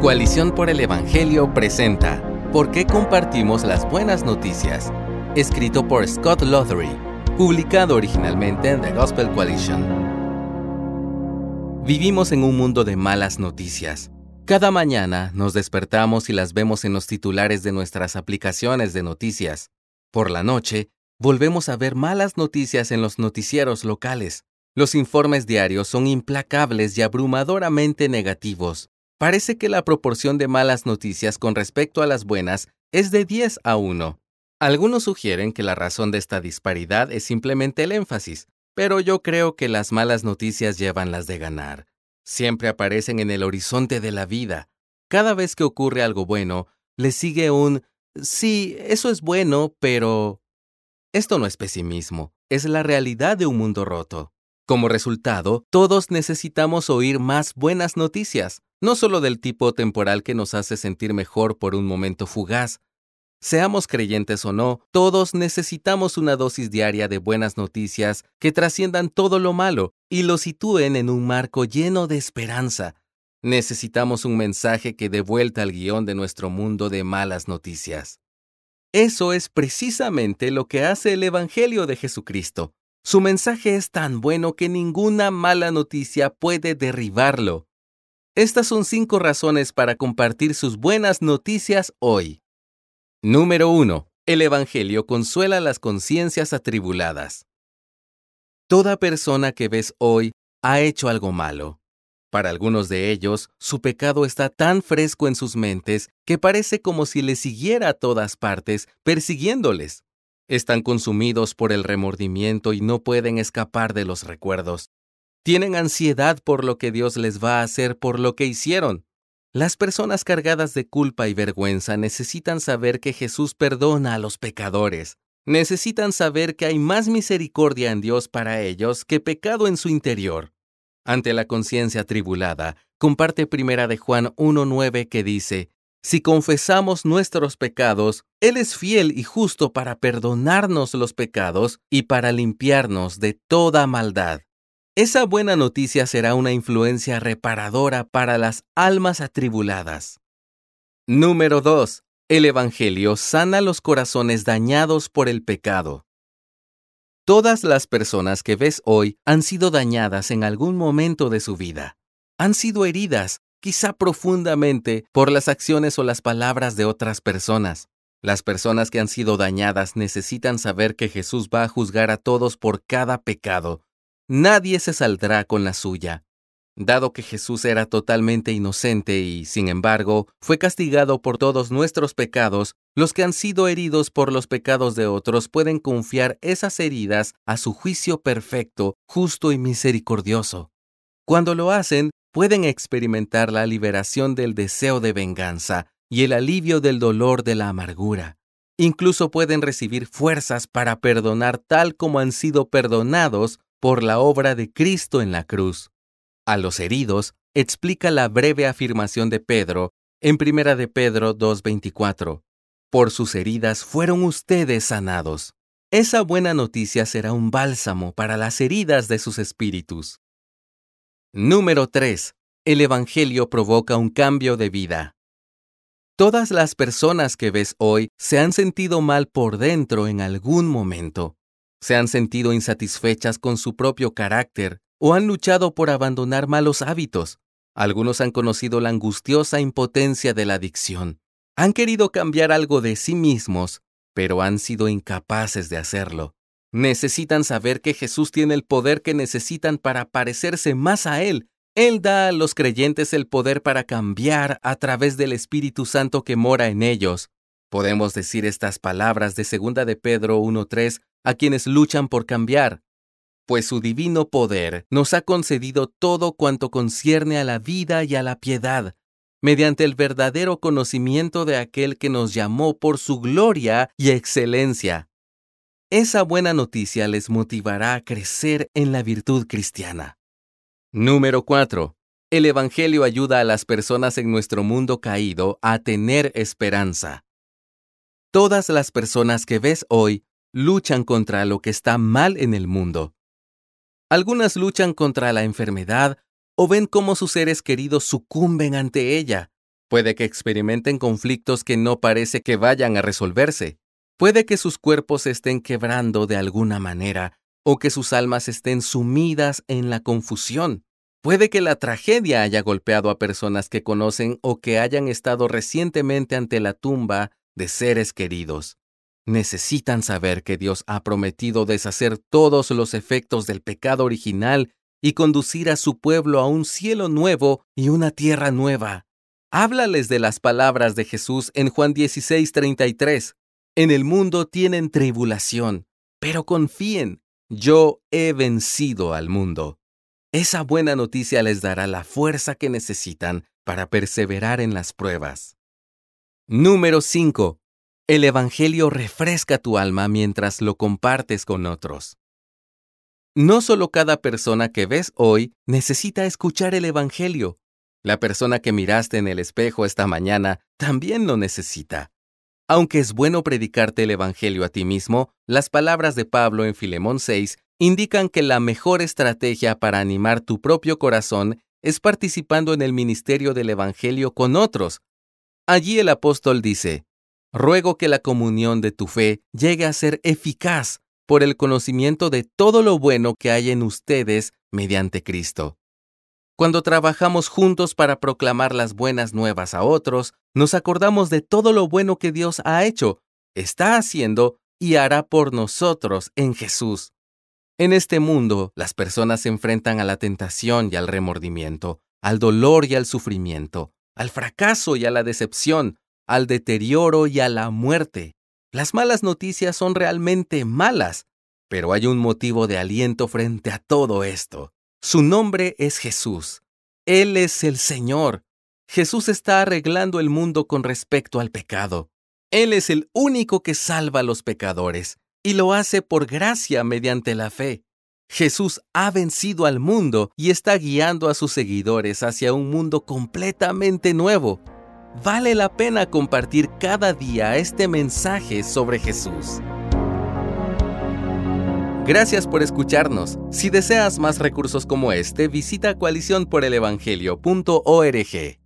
Coalición por el Evangelio presenta ¿Por qué compartimos las buenas noticias? Escrito por Scott Lothery, publicado originalmente en The Gospel Coalition. Vivimos en un mundo de malas noticias. Cada mañana nos despertamos y las vemos en los titulares de nuestras aplicaciones de noticias. Por la noche, volvemos a ver malas noticias en los noticieros locales. Los informes diarios son implacables y abrumadoramente negativos. Parece que la proporción de malas noticias con respecto a las buenas es de 10 a 1. Algunos sugieren que la razón de esta disparidad es simplemente el énfasis, pero yo creo que las malas noticias llevan las de ganar. Siempre aparecen en el horizonte de la vida. Cada vez que ocurre algo bueno, le sigue un sí, eso es bueno, pero... Esto no es pesimismo, es la realidad de un mundo roto. Como resultado, todos necesitamos oír más buenas noticias, no solo del tipo temporal que nos hace sentir mejor por un momento fugaz. Seamos creyentes o no, todos necesitamos una dosis diaria de buenas noticias que trasciendan todo lo malo y lo sitúen en un marco lleno de esperanza. Necesitamos un mensaje que dé vuelta al guion de nuestro mundo de malas noticias. Eso es precisamente lo que hace el Evangelio de Jesucristo. Su mensaje es tan bueno que ninguna mala noticia puede derribarlo. Estas son cinco razones para compartir sus buenas noticias hoy. Número 1. El Evangelio consuela las conciencias atribuladas. Toda persona que ves hoy ha hecho algo malo. Para algunos de ellos, su pecado está tan fresco en sus mentes que parece como si les siguiera a todas partes, persiguiéndoles. Están consumidos por el remordimiento y no pueden escapar de los recuerdos. Tienen ansiedad por lo que Dios les va a hacer por lo que hicieron. Las personas cargadas de culpa y vergüenza necesitan saber que Jesús perdona a los pecadores. Necesitan saber que hay más misericordia en Dios para ellos que pecado en su interior. Ante la conciencia tribulada, comparte primera de Juan 1.9 que dice, Si confesamos nuestros pecados, Él es fiel y justo para perdonarnos los pecados y para limpiarnos de toda maldad. Esa buena noticia será una influencia reparadora para las almas atribuladas. Número 2. El Evangelio sana los corazones dañados por el pecado. Todas las personas que ves hoy han sido dañadas en algún momento de su vida. Han sido heridas, quizá profundamente, por las acciones o las palabras de otras personas. Las personas que han sido dañadas necesitan saber que Jesús va a juzgar a todos por cada pecado, nadie se saldrá con la suya. Dado que Jesús era totalmente inocente y, sin embargo, fue castigado por todos nuestros pecados, los que han sido heridos por los pecados de otros pueden confiar esas heridas a su juicio perfecto, justo y misericordioso. Cuando lo hacen, pueden experimentar la liberación del deseo de venganza y el alivio del dolor de la amargura. Incluso pueden recibir fuerzas para perdonar tal como han sido perdonados por la obra de Cristo en la cruz. A los heridos, explica la breve afirmación de Pedro en 1 de Pedro 2.24. Por sus heridas fueron ustedes sanados. Esa buena noticia será un bálsamo para las heridas de sus espíritus. Número 3. El Evangelio provoca un cambio de vida. Todas las personas que ves hoy se han sentido mal por dentro en algún momento se han sentido insatisfechas con su propio carácter o han luchado por abandonar malos hábitos. Algunos han conocido la angustiosa impotencia de la adicción. Han querido cambiar algo de sí mismos, pero han sido incapaces de hacerlo. Necesitan saber que Jesús tiene el poder que necesitan para parecerse más a Él. Él da a los creyentes el poder para cambiar a través del Espíritu Santo que mora en ellos. Podemos decir estas palabras de 2 de Pedro 1.3 a quienes luchan por cambiar, pues su divino poder nos ha concedido todo cuanto concierne a la vida y a la piedad, mediante el verdadero conocimiento de aquel que nos llamó por su gloria y excelencia. Esa buena noticia les motivará a crecer en la virtud cristiana. Número 4. El Evangelio ayuda a las personas en nuestro mundo caído a tener esperanza. Todas las personas que ves hoy luchan contra lo que está mal en el mundo. Algunas luchan contra la enfermedad o ven cómo sus seres queridos sucumben ante ella. Puede que experimenten conflictos que no parece que vayan a resolverse. Puede que sus cuerpos estén quebrando de alguna manera o que sus almas estén sumidas en la confusión. Puede que la tragedia haya golpeado a personas que conocen o que hayan estado recientemente ante la tumba de seres queridos. Necesitan saber que Dios ha prometido deshacer todos los efectos del pecado original y conducir a su pueblo a un cielo nuevo y una tierra nueva. Háblales de las palabras de Jesús en Juan 16:33. En el mundo tienen tribulación, pero confíen, yo he vencido al mundo. Esa buena noticia les dará la fuerza que necesitan para perseverar en las pruebas. Número 5. El Evangelio refresca tu alma mientras lo compartes con otros. No solo cada persona que ves hoy necesita escuchar el Evangelio. La persona que miraste en el espejo esta mañana también lo necesita. Aunque es bueno predicarte el Evangelio a ti mismo, las palabras de Pablo en Filemón 6 indican que la mejor estrategia para animar tu propio corazón es participando en el ministerio del Evangelio con otros. Allí el apóstol dice, Ruego que la comunión de tu fe llegue a ser eficaz por el conocimiento de todo lo bueno que hay en ustedes mediante Cristo. Cuando trabajamos juntos para proclamar las buenas nuevas a otros, nos acordamos de todo lo bueno que Dios ha hecho, está haciendo y hará por nosotros en Jesús. En este mundo, las personas se enfrentan a la tentación y al remordimiento, al dolor y al sufrimiento, al fracaso y a la decepción, al deterioro y a la muerte. Las malas noticias son realmente malas, pero hay un motivo de aliento frente a todo esto. Su nombre es Jesús. Él es el Señor. Jesús está arreglando el mundo con respecto al pecado. Él es el único que salva a los pecadores y lo hace por gracia mediante la fe. Jesús ha vencido al mundo y está guiando a sus seguidores hacia un mundo completamente nuevo. Vale la pena compartir cada día este mensaje sobre Jesús. Gracias por escucharnos. Si deseas más recursos como este, visita coaliciónporelevangelio.org.